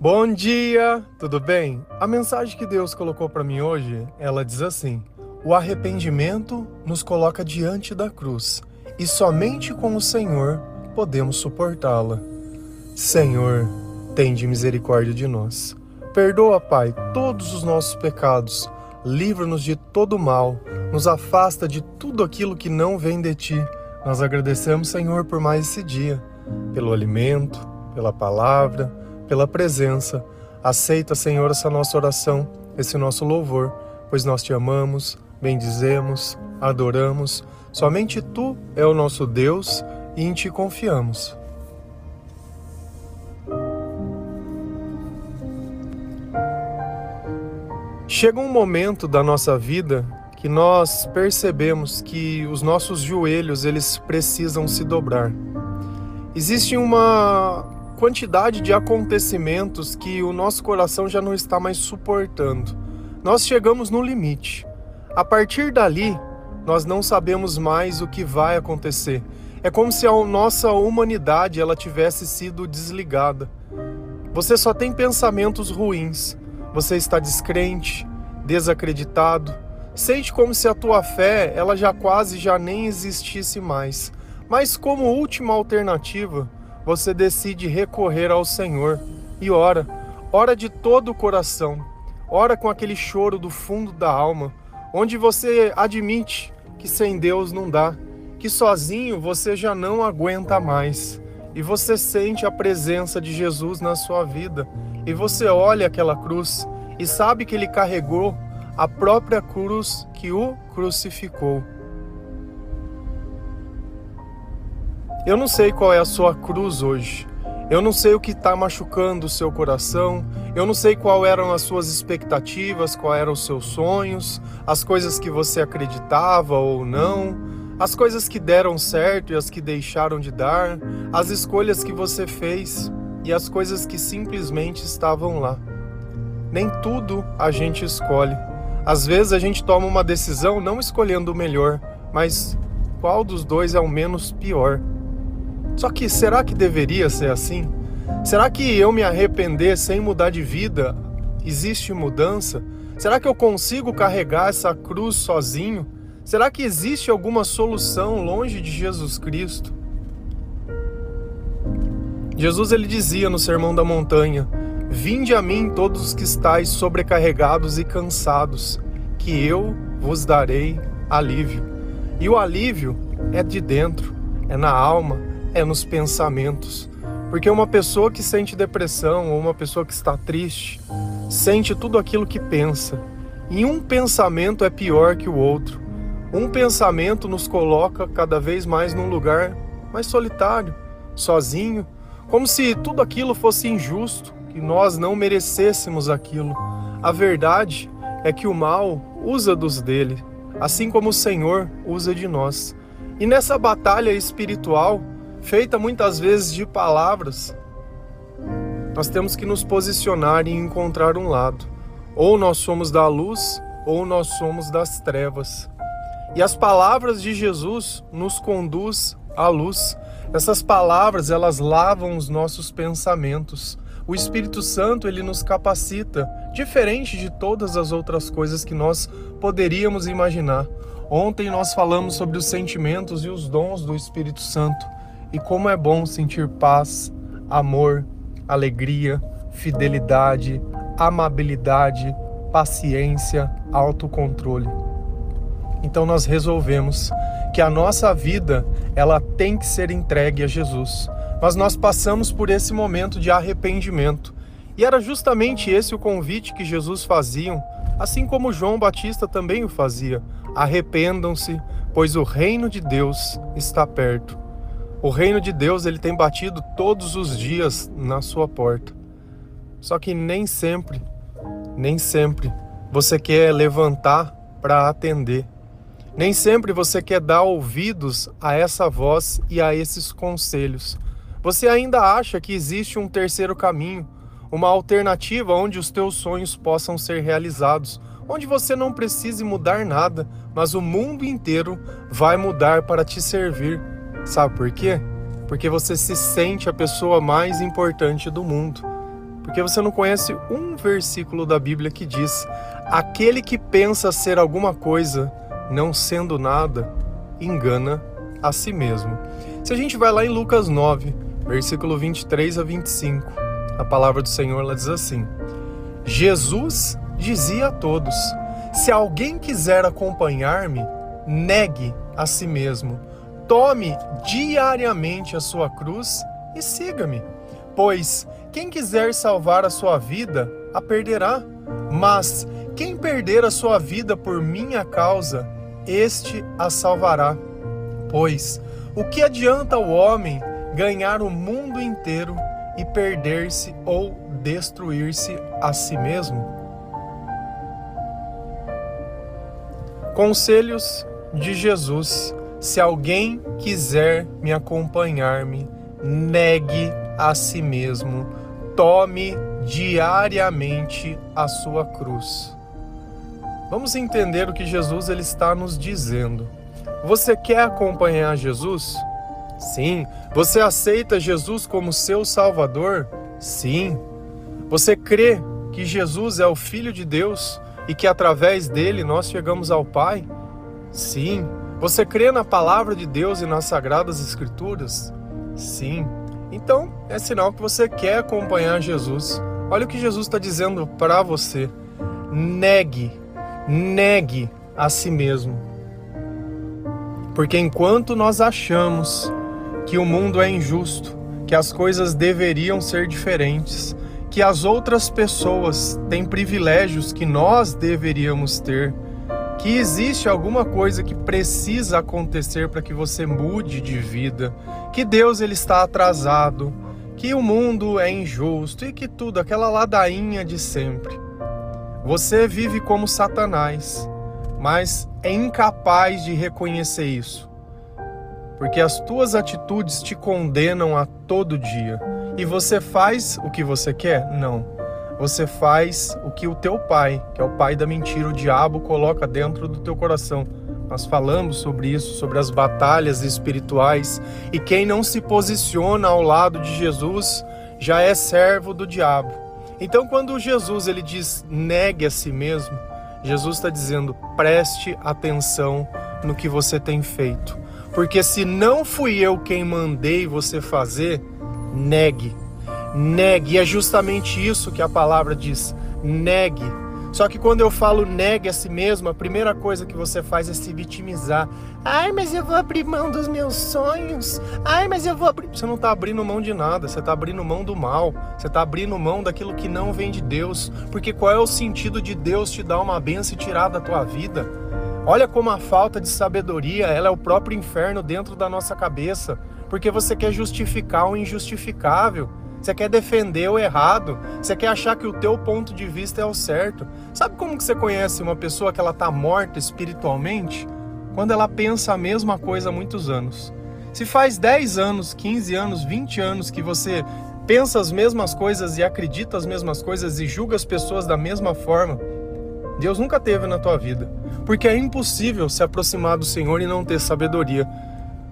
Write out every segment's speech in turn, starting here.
Bom dia, tudo bem? A mensagem que Deus colocou para mim hoje, ela diz assim: O arrependimento nos coloca diante da cruz e somente com o Senhor podemos suportá-la. Senhor, tende misericórdia de nós. Perdoa, Pai, todos os nossos pecados. Livra-nos de todo mal. Nos afasta de tudo aquilo que não vem de ti. Nós agradecemos, Senhor, por mais esse dia, pelo alimento, pela palavra, pela presença. Aceita, Senhor, essa nossa oração, esse nosso louvor, pois nós te amamos, bendizemos, adoramos. Somente tu é o nosso Deus e em ti confiamos. Chega um momento da nossa vida que nós percebemos que os nossos joelhos eles precisam se dobrar. Existe uma quantidade de acontecimentos que o nosso coração já não está mais suportando. Nós chegamos no limite. A partir dali, nós não sabemos mais o que vai acontecer. É como se a nossa humanidade ela tivesse sido desligada. Você só tem pensamentos ruins você está descrente, desacreditado, sente como se a tua fé ela já quase já nem existisse mais. Mas como última alternativa, você decide recorrer ao Senhor e ora, ora de todo o coração, ora com aquele choro do fundo da alma, onde você admite que sem Deus não dá, que sozinho você já não aguenta mais. E você sente a presença de Jesus na sua vida e você olha aquela cruz e sabe que ele carregou a própria cruz que o crucificou. Eu não sei qual é a sua cruz hoje. Eu não sei o que está machucando o seu coração. Eu não sei qual eram as suas expectativas, quais eram os seus sonhos, as coisas que você acreditava ou não, as coisas que deram certo e as que deixaram de dar, as escolhas que você fez e as coisas que simplesmente estavam lá. Nem tudo a gente escolhe. Às vezes a gente toma uma decisão não escolhendo o melhor, mas qual dos dois é o menos pior? Só que será que deveria ser assim? Será que eu me arrepender sem mudar de vida existe mudança? Será que eu consigo carregar essa cruz sozinho? Será que existe alguma solução longe de Jesus Cristo? Jesus ele dizia no Sermão da Montanha: Vinde a mim todos os que estáis sobrecarregados e cansados, que eu vos darei alívio. E o alívio é de dentro, é na alma, é nos pensamentos. Porque uma pessoa que sente depressão ou uma pessoa que está triste, sente tudo aquilo que pensa. E um pensamento é pior que o outro. Um pensamento nos coloca cada vez mais num lugar mais solitário, sozinho, como se tudo aquilo fosse injusto, que nós não merecêssemos aquilo. A verdade é que o mal usa dos dele, assim como o Senhor usa de nós. E nessa batalha espiritual, feita muitas vezes de palavras, nós temos que nos posicionar e encontrar um lado. Ou nós somos da luz, ou nós somos das trevas. E as palavras de Jesus nos conduz à luz. Essas palavras, elas lavam os nossos pensamentos. O Espírito Santo, ele nos capacita, diferente de todas as outras coisas que nós poderíamos imaginar. Ontem nós falamos sobre os sentimentos e os dons do Espírito Santo e como é bom sentir paz, amor, alegria, fidelidade, amabilidade, paciência, autocontrole. Então nós resolvemos que a nossa vida ela tem que ser entregue a Jesus. Mas nós passamos por esse momento de arrependimento. E era justamente esse o convite que Jesus fazia, assim como João Batista também o fazia. Arrependam-se, pois o reino de Deus está perto. O reino de Deus ele tem batido todos os dias na sua porta. Só que nem sempre, nem sempre você quer levantar para atender. Nem sempre você quer dar ouvidos a essa voz e a esses conselhos. Você ainda acha que existe um terceiro caminho, uma alternativa onde os teus sonhos possam ser realizados, onde você não precise mudar nada, mas o mundo inteiro vai mudar para te servir. Sabe por quê? Porque você se sente a pessoa mais importante do mundo. Porque você não conhece um versículo da Bíblia que diz: aquele que pensa ser alguma coisa, não sendo nada, engana a si mesmo. Se a gente vai lá em Lucas 9, versículo 23 a 25, a palavra do Senhor ela diz assim: Jesus dizia a todos: Se alguém quiser acompanhar-me, negue a si mesmo, tome diariamente a sua cruz e siga-me. Pois quem quiser salvar a sua vida, a perderá. Mas quem perder a sua vida por minha causa, este a salvará. Pois o que adianta o homem ganhar o mundo inteiro e perder-se ou destruir-se a si mesmo? Conselhos de Jesus: se alguém quiser me acompanhar-me, negue a si mesmo, tome diariamente a sua cruz. Vamos entender o que Jesus ele está nos dizendo. Você quer acompanhar Jesus? Sim. Você aceita Jesus como seu Salvador? Sim. Você crê que Jesus é o Filho de Deus e que através dele nós chegamos ao Pai? Sim. Você crê na palavra de Deus e nas sagradas Escrituras? Sim. Então é sinal que você quer acompanhar Jesus. Olha o que Jesus está dizendo para você: negue, negue a si mesmo. Porque enquanto nós achamos que o mundo é injusto, que as coisas deveriam ser diferentes, que as outras pessoas têm privilégios que nós deveríamos ter, que existe alguma coisa que precisa acontecer para que você mude de vida, que Deus ele está atrasado, que o mundo é injusto e que tudo aquela ladainha de sempre. Você vive como Satanás, mas é incapaz de reconhecer isso. Porque as tuas atitudes te condenam a todo dia. E você faz o que você quer? Não você faz o que o teu pai, que é o pai da mentira, o diabo, coloca dentro do teu coração. Nós falamos sobre isso, sobre as batalhas espirituais. E quem não se posiciona ao lado de Jesus já é servo do diabo. Então, quando Jesus ele diz negue a si mesmo, Jesus está dizendo preste atenção no que você tem feito. Porque se não fui eu quem mandei você fazer, negue negue. E é justamente isso que a palavra diz: negue. Só que quando eu falo negue a si mesmo, a primeira coisa que você faz é se vitimizar. Ai, mas eu vou abrir mão dos meus sonhos. Ai, mas eu vou abrir. Você não está abrindo mão de nada, você está abrindo mão do mal. Você está abrindo mão daquilo que não vem de Deus. Porque qual é o sentido de Deus te dar uma benção e tirar da tua vida? Olha como a falta de sabedoria, ela é o próprio inferno dentro da nossa cabeça. Porque você quer justificar o injustificável. Você quer defender o errado, você quer achar que o teu ponto de vista é o certo. Sabe como que você conhece uma pessoa que ela está morta espiritualmente? Quando ela pensa a mesma coisa há muitos anos. Se faz 10 anos, 15 anos, 20 anos que você pensa as mesmas coisas e acredita as mesmas coisas e julga as pessoas da mesma forma, Deus nunca teve na tua vida. Porque é impossível se aproximar do Senhor e não ter sabedoria.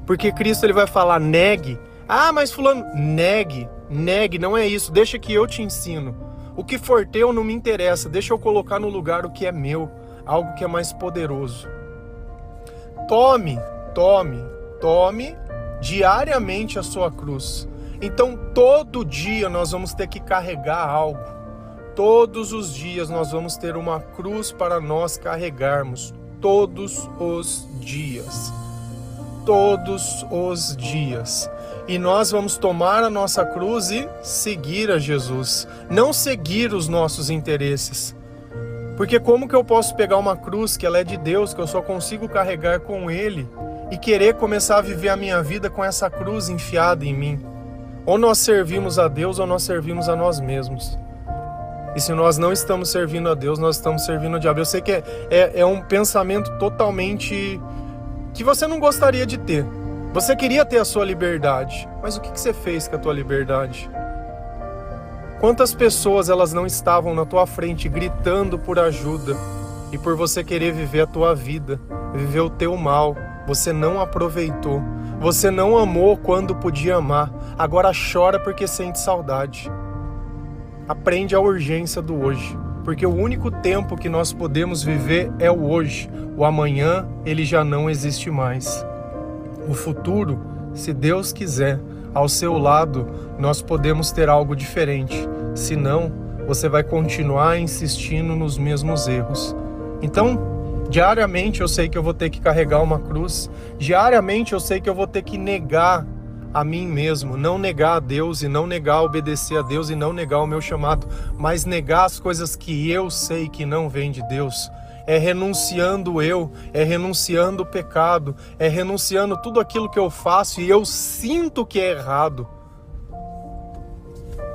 Porque Cristo ele vai falar: negue. Ah, mas fulano, negue. Negue, não é isso. Deixa que eu te ensino. O que for teu não me interessa. Deixa eu colocar no lugar o que é meu, algo que é mais poderoso. Tome, tome, tome diariamente a sua cruz. Então, todo dia nós vamos ter que carregar algo. Todos os dias nós vamos ter uma cruz para nós carregarmos. Todos os dias. Todos os dias e nós vamos tomar a nossa cruz e seguir a Jesus, não seguir os nossos interesses. Porque como que eu posso pegar uma cruz que ela é de Deus, que eu só consigo carregar com ele e querer começar a viver a minha vida com essa cruz enfiada em mim? Ou nós servimos a Deus ou nós servimos a nós mesmos. E se nós não estamos servindo a Deus, nós estamos servindo ao diabo. Eu sei que é, é, é um pensamento totalmente que você não gostaria de ter. Você queria ter a sua liberdade, mas o que você fez com a tua liberdade? Quantas pessoas elas não estavam na tua frente gritando por ajuda e por você querer viver a tua vida, viver o teu mal, você não aproveitou, você não amou quando podia amar, agora chora porque sente saudade. aprende a urgência do hoje, porque o único tempo que nós podemos viver é o hoje. O amanhã, ele já não existe mais. O futuro, se Deus quiser, ao seu lado, nós podemos ter algo diferente. Senão, você vai continuar insistindo nos mesmos erros. Então, diariamente eu sei que eu vou ter que carregar uma cruz. Diariamente eu sei que eu vou ter que negar a mim mesmo, não negar a Deus e não negar obedecer a Deus e não negar o meu chamado, mas negar as coisas que eu sei que não vêm de Deus. É renunciando eu, é renunciando o pecado, é renunciando tudo aquilo que eu faço e eu sinto que é errado.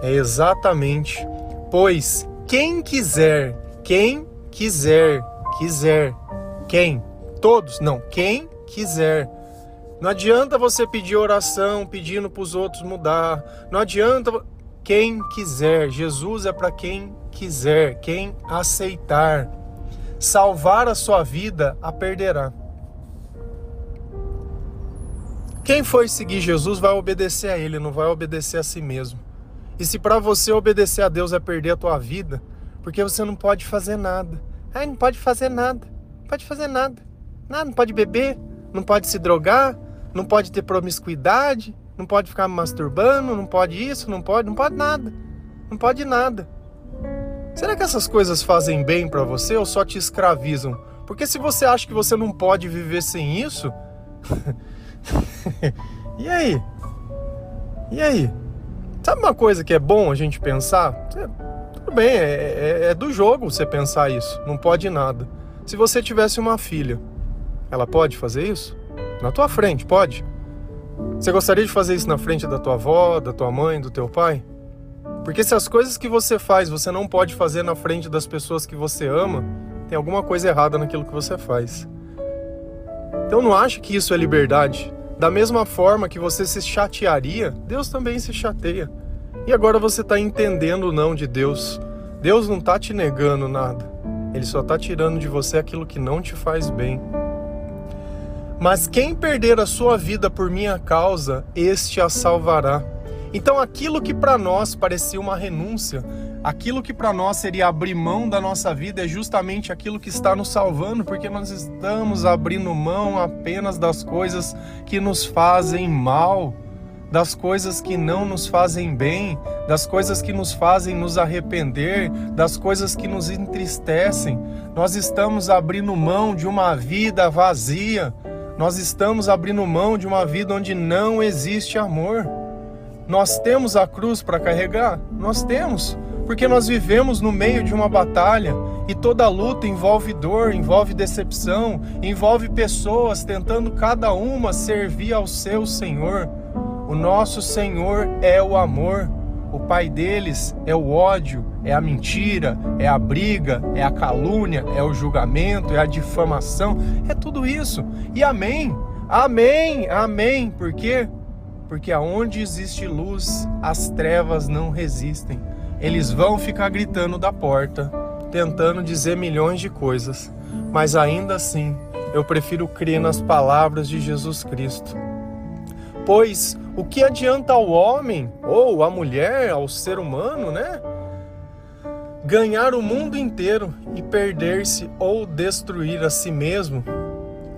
É exatamente. Pois quem quiser, quem quiser, quiser, quem? Todos? Não, quem quiser não adianta você pedir oração pedindo para os outros mudar. Não adianta quem quiser. Jesus é para quem quiser, quem aceitar. Salvar a sua vida, a perderá. Quem for seguir Jesus vai obedecer a Ele, não vai obedecer a si mesmo. E se para você obedecer a Deus é perder a tua vida, porque você não pode fazer nada. Ai, não pode fazer nada. Não pode fazer nada. Nada, não pode beber, não pode se drogar, não pode ter promiscuidade, não pode ficar masturbando, não pode isso, não pode, não pode nada. Não pode nada. Será que essas coisas fazem bem para você ou só te escravizam? Porque se você acha que você não pode viver sem isso, e aí? E aí? Sabe uma coisa que é bom a gente pensar? Tudo bem, é, é, é do jogo você pensar isso. Não pode nada. Se você tivesse uma filha, ela pode fazer isso? Na tua frente, pode? Você gostaria de fazer isso na frente da tua avó, da tua mãe, do teu pai? Porque se as coisas que você faz você não pode fazer na frente das pessoas que você ama, tem alguma coisa errada naquilo que você faz. Então não ache que isso é liberdade. Da mesma forma que você se chatearia, Deus também se chateia. E agora você está entendendo o não de Deus. Deus não está te negando nada. Ele só está tirando de você aquilo que não te faz bem. Mas quem perder a sua vida por minha causa, este a salvará. Então, aquilo que para nós parecia uma renúncia, aquilo que para nós seria abrir mão da nossa vida, é justamente aquilo que está nos salvando, porque nós estamos abrindo mão apenas das coisas que nos fazem mal, das coisas que não nos fazem bem, das coisas que nos fazem nos arrepender, das coisas que nos entristecem. Nós estamos abrindo mão de uma vida vazia nós estamos abrindo mão de uma vida onde não existe amor. Nós temos a cruz para carregar? Nós temos, porque nós vivemos no meio de uma batalha e toda luta envolve dor, envolve decepção, envolve pessoas tentando cada uma servir ao seu Senhor. O nosso Senhor é o amor. O pai deles é o ódio, é a mentira, é a briga, é a calúnia, é o julgamento, é a difamação, é tudo isso. E amém, amém, amém. Por quê? Porque aonde existe luz, as trevas não resistem. Eles vão ficar gritando da porta, tentando dizer milhões de coisas, mas ainda assim eu prefiro crer nas palavras de Jesus Cristo. Pois o que adianta ao homem ou à mulher, ao ser humano, né? Ganhar o mundo inteiro e perder-se ou destruir a si mesmo?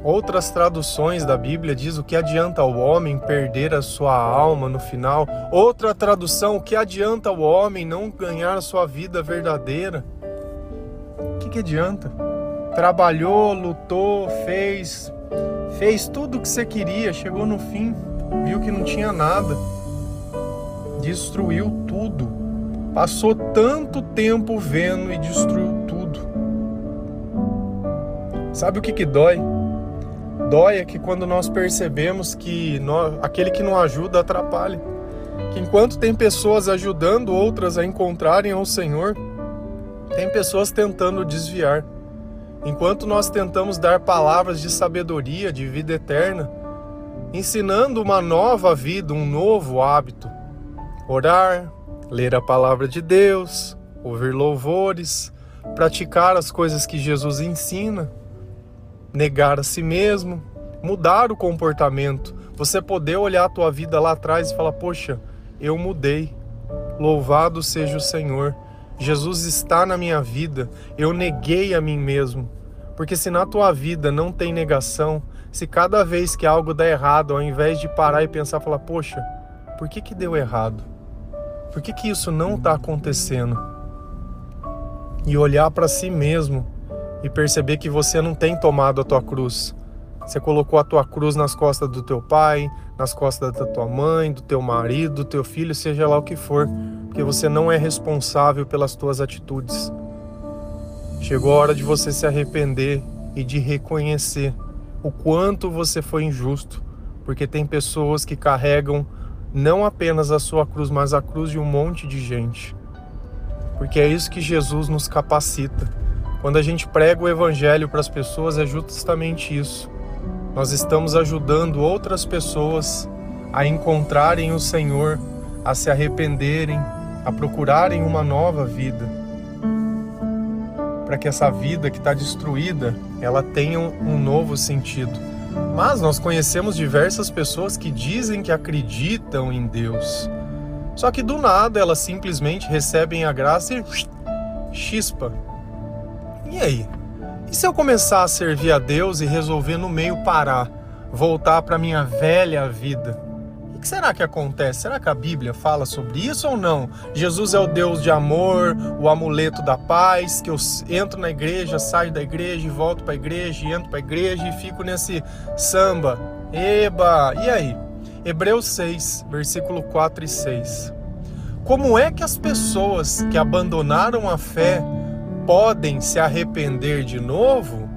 Outras traduções da Bíblia diz o que adianta ao homem perder a sua alma no final. Outra tradução, o que adianta ao homem não ganhar a sua vida verdadeira? O que, que adianta? Trabalhou, lutou, fez, fez tudo o que você queria, chegou no fim viu que não tinha nada, destruiu tudo. Passou tanto tempo vendo e destruiu tudo. Sabe o que, que dói? Dói é que quando nós percebemos que nós, aquele que não ajuda atrapalha. Que enquanto tem pessoas ajudando outras a encontrarem o Senhor, tem pessoas tentando desviar. Enquanto nós tentamos dar palavras de sabedoria, de vida eterna, ensinando uma nova vida, um novo hábito. Orar, ler a palavra de Deus, ouvir louvores, praticar as coisas que Jesus ensina, negar a si mesmo, mudar o comportamento. Você poder olhar a tua vida lá atrás e falar: "Poxa, eu mudei. Louvado seja o Senhor. Jesus está na minha vida. Eu neguei a mim mesmo. Porque se na tua vida não tem negação, se cada vez que algo dá errado, ao invés de parar e pensar, falar, poxa, por que que deu errado? Por que que isso não está acontecendo? E olhar para si mesmo e perceber que você não tem tomado a tua cruz. Você colocou a tua cruz nas costas do teu pai, nas costas da tua mãe, do teu marido, do teu filho, seja lá o que for, porque você não é responsável pelas tuas atitudes. Chegou a hora de você se arrepender e de reconhecer o quanto você foi injusto, porque tem pessoas que carregam não apenas a sua cruz, mas a cruz de um monte de gente. Porque é isso que Jesus nos capacita. Quando a gente prega o evangelho para as pessoas, é justamente isso. Nós estamos ajudando outras pessoas a encontrarem o Senhor, a se arrependerem, a procurarem uma nova vida. Para que essa vida que está destruída, ela tenha um novo sentido. Mas nós conhecemos diversas pessoas que dizem que acreditam em Deus. Só que do nada elas simplesmente recebem a graça e chispa. E aí? E se eu começar a servir a Deus e resolver no meio parar, voltar para minha velha vida? Que será que acontece? Será que a Bíblia fala sobre isso ou não? Jesus é o Deus de amor, o amuleto da paz, que eu entro na igreja, saio da igreja, volto para a igreja, entro para a igreja e fico nesse samba. Eba! E aí? Hebreus 6, versículo 4 e 6. Como é que as pessoas que abandonaram a fé podem se arrepender de novo?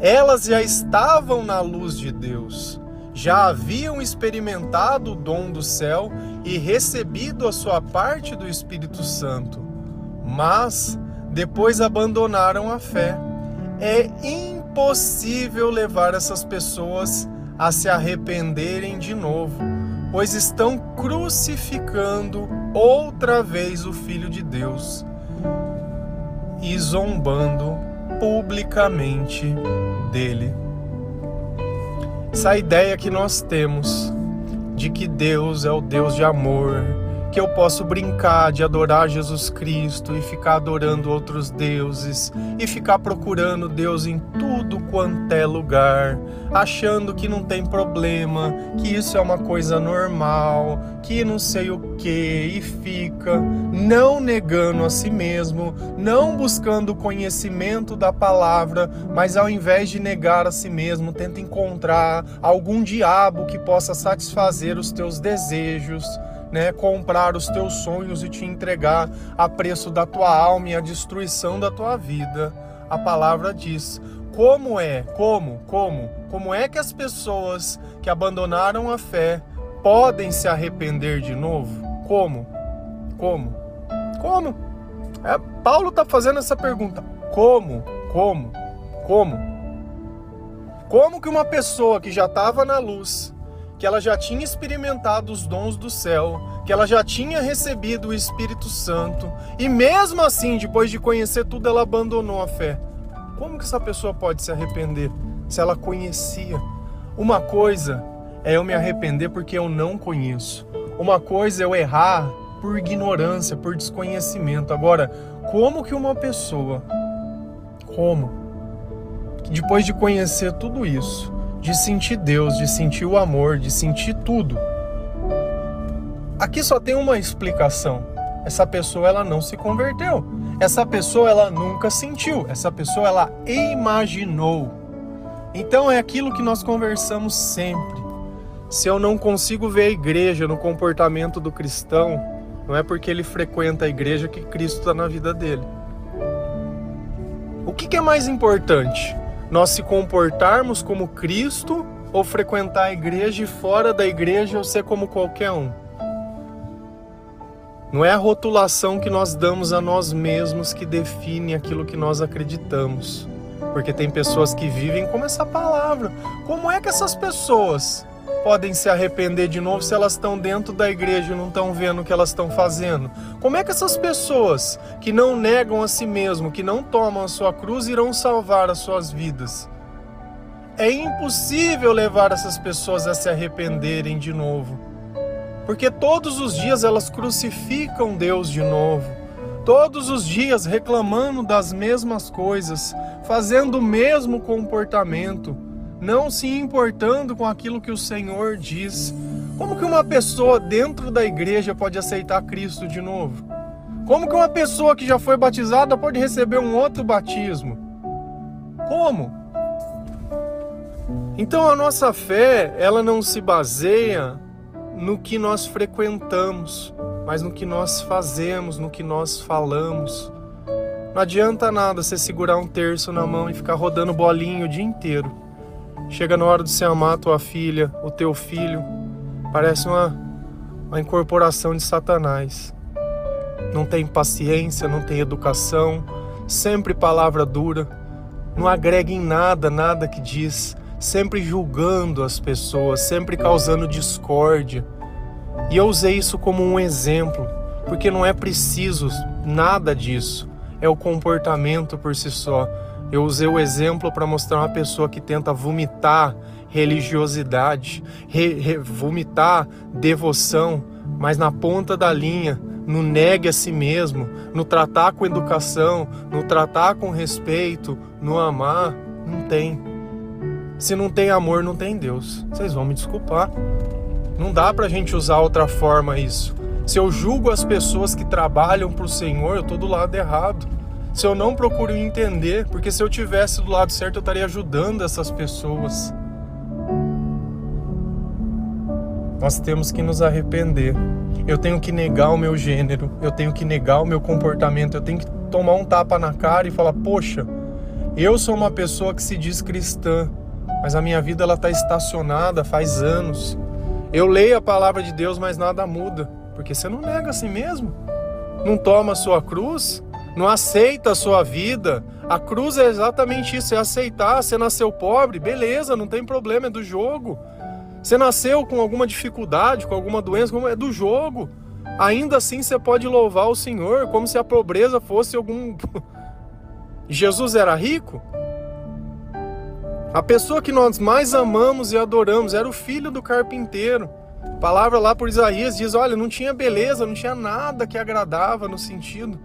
Elas já estavam na luz de Deus já haviam experimentado o dom do céu e recebido a sua parte do Espírito Santo, mas depois abandonaram a fé. É impossível levar essas pessoas a se arrependerem de novo, pois estão crucificando outra vez o Filho de Deus e zombando publicamente dele. Essa ideia que nós temos de que Deus é o Deus de amor, que eu posso brincar de adorar Jesus Cristo e ficar adorando outros deuses e ficar procurando Deus em tudo quanto é lugar, achando que não tem problema, que isso é uma coisa normal, que não sei o que e fica não negando a si mesmo, não buscando o conhecimento da palavra, mas ao invés de negar a si mesmo, tenta encontrar algum diabo que possa satisfazer os teus desejos né, comprar os teus sonhos e te entregar a preço da tua alma e a destruição da tua vida. A palavra diz: como é, como, como, como é que as pessoas que abandonaram a fé podem se arrepender de novo? Como? Como? Como? É, Paulo está fazendo essa pergunta. Como? Como? Como? Como que uma pessoa que já estava na luz, que ela já tinha experimentado os dons do céu, que ela já tinha recebido o Espírito Santo e mesmo assim, depois de conhecer tudo, ela abandonou a fé. Como que essa pessoa pode se arrepender se ela conhecia? Uma coisa é eu me arrepender porque eu não conheço. Uma coisa é eu errar por ignorância, por desconhecimento. Agora, como que uma pessoa, como, depois de conhecer tudo isso, de sentir Deus, de sentir o amor, de sentir tudo. Aqui só tem uma explicação. Essa pessoa ela não se converteu. Essa pessoa ela nunca sentiu. Essa pessoa ela imaginou. Então é aquilo que nós conversamos sempre. Se eu não consigo ver a igreja no comportamento do cristão, não é porque ele frequenta a igreja que Cristo está na vida dele. O que, que é mais importante? Nós se comportarmos como Cristo ou frequentar a igreja e fora da igreja ou ser como qualquer um. Não é a rotulação que nós damos a nós mesmos que define aquilo que nós acreditamos. Porque tem pessoas que vivem como essa palavra. Como é que essas pessoas podem se arrepender de novo se elas estão dentro da igreja e não estão vendo o que elas estão fazendo? Como é que essas pessoas que não negam a si mesmo, que não tomam a sua cruz, irão salvar as suas vidas? É impossível levar essas pessoas a se arrependerem de novo. porque todos os dias elas crucificam Deus de novo, todos os dias reclamando das mesmas coisas, fazendo o mesmo comportamento, não se importando com aquilo que o Senhor diz. Como que uma pessoa dentro da igreja pode aceitar Cristo de novo? Como que uma pessoa que já foi batizada pode receber um outro batismo? Como? Então a nossa fé, ela não se baseia no que nós frequentamos, mas no que nós fazemos, no que nós falamos. Não adianta nada você segurar um terço na mão e ficar rodando bolinho o dia inteiro. Chega na hora de você amar a tua filha, o teu filho, parece uma, uma incorporação de Satanás. Não tem paciência, não tem educação, sempre palavra dura, não agrega em nada, nada que diz sempre julgando as pessoas, sempre causando discórdia. E eu usei isso como um exemplo, porque não é preciso nada disso, é o comportamento por si só. Eu usei o exemplo para mostrar uma pessoa que tenta vomitar religiosidade, re, re, vomitar devoção, mas na ponta da linha, no negue a si mesmo, no tratar com educação, no tratar com respeito, no amar, não tem. Se não tem amor, não tem Deus. Vocês vão me desculpar. Não dá pra gente usar outra forma isso. Se eu julgo as pessoas que trabalham pro Senhor, eu tô do lado errado. Se eu não procuro entender, porque se eu tivesse do lado certo, eu estaria ajudando essas pessoas. Nós temos que nos arrepender. Eu tenho que negar o meu gênero, eu tenho que negar o meu comportamento, eu tenho que tomar um tapa na cara e falar: "Poxa, eu sou uma pessoa que se diz cristã, mas a minha vida ela está estacionada faz anos. Eu leio a palavra de Deus, mas nada muda, porque você não nega a si mesmo, não toma a sua cruz, não aceita a sua vida. A cruz é exatamente isso, é aceitar. Você nasceu pobre, beleza, não tem problema, é do jogo. Você nasceu com alguma dificuldade, com alguma doença, é do jogo. Ainda assim você pode louvar o Senhor, como se a pobreza fosse algum. Jesus era rico? A pessoa que nós mais amamos e adoramos era o filho do carpinteiro. A palavra lá por Isaías diz: olha, não tinha beleza, não tinha nada que agradava no sentido.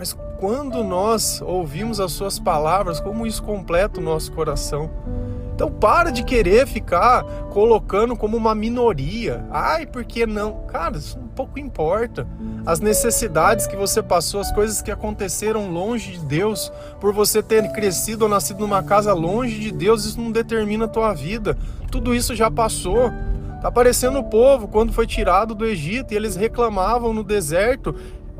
Mas quando nós ouvimos as suas palavras, como isso completa o nosso coração. Então para de querer ficar colocando como uma minoria. Ai, por que não? Cara, isso um pouco importa. As necessidades que você passou, as coisas que aconteceram longe de Deus, por você ter crescido ou nascido numa casa longe de Deus, isso não determina a tua vida. Tudo isso já passou. Tá parecendo o povo quando foi tirado do Egito e eles reclamavam no deserto,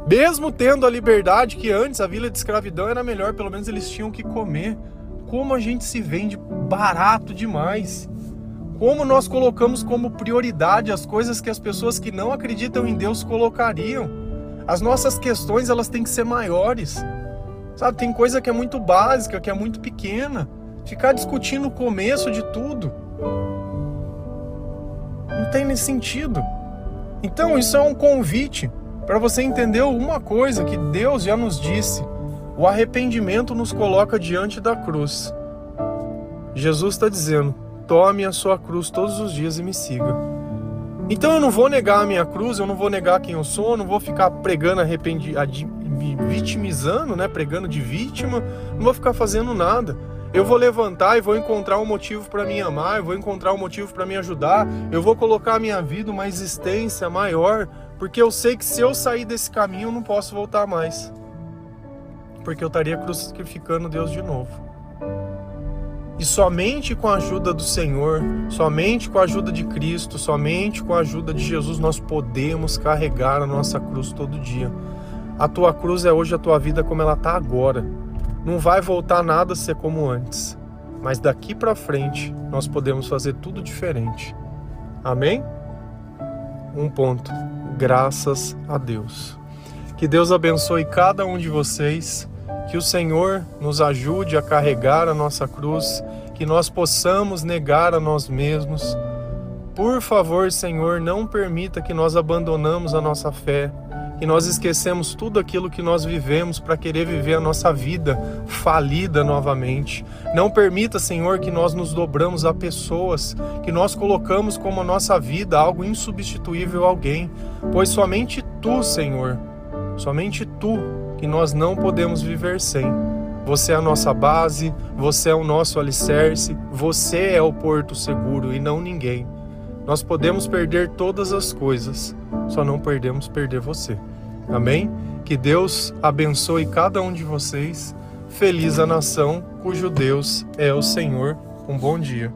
mesmo tendo a liberdade que antes a vila de escravidão era melhor, pelo menos eles tinham que comer como a gente se vende barato demais. Como nós colocamos como prioridade as coisas que as pessoas que não acreditam em Deus colocariam. As nossas questões elas têm que ser maiores. Sabe, tem coisa que é muito básica, que é muito pequena. Ficar discutindo o começo de tudo não tem nem sentido. Então, isso é um convite para você entender uma coisa que Deus já nos disse. O arrependimento nos coloca diante da cruz. Jesus está dizendo: tome a sua cruz todos os dias e me siga. Então eu não vou negar a minha cruz, eu não vou negar quem eu sou, eu não vou ficar pregando arrependi, me vitimizando, né, pregando de vítima, não vou ficar fazendo nada. Eu vou levantar e vou encontrar um motivo para me amar, eu vou encontrar um motivo para me ajudar, eu vou colocar a minha vida uma existência maior, porque eu sei que se eu sair desse caminho eu não posso voltar mais porque eu estaria crucificando Deus de novo. E somente com a ajuda do Senhor, somente com a ajuda de Cristo, somente com a ajuda de Jesus nós podemos carregar a nossa cruz todo dia. A tua cruz é hoje a tua vida como ela está agora. Não vai voltar nada a ser como antes. Mas daqui para frente nós podemos fazer tudo diferente. Amém? Um ponto. Graças a Deus. Que Deus abençoe cada um de vocês. Que o Senhor nos ajude a carregar a nossa cruz, que nós possamos negar a nós mesmos. Por favor, Senhor, não permita que nós abandonamos a nossa fé, e nós esquecemos tudo aquilo que nós vivemos para querer viver a nossa vida falida novamente. Não permita, Senhor, que nós nos dobramos a pessoas, que nós colocamos como a nossa vida algo insubstituível a alguém, pois somente tu, Senhor, somente tu que nós não podemos viver sem. Você é a nossa base, você é o nosso alicerce, você é o porto seguro e não ninguém. Nós podemos perder todas as coisas, só não perdemos perder você. Amém? Que Deus abençoe cada um de vocês. Feliz a nação cujo Deus é o Senhor. Um bom dia.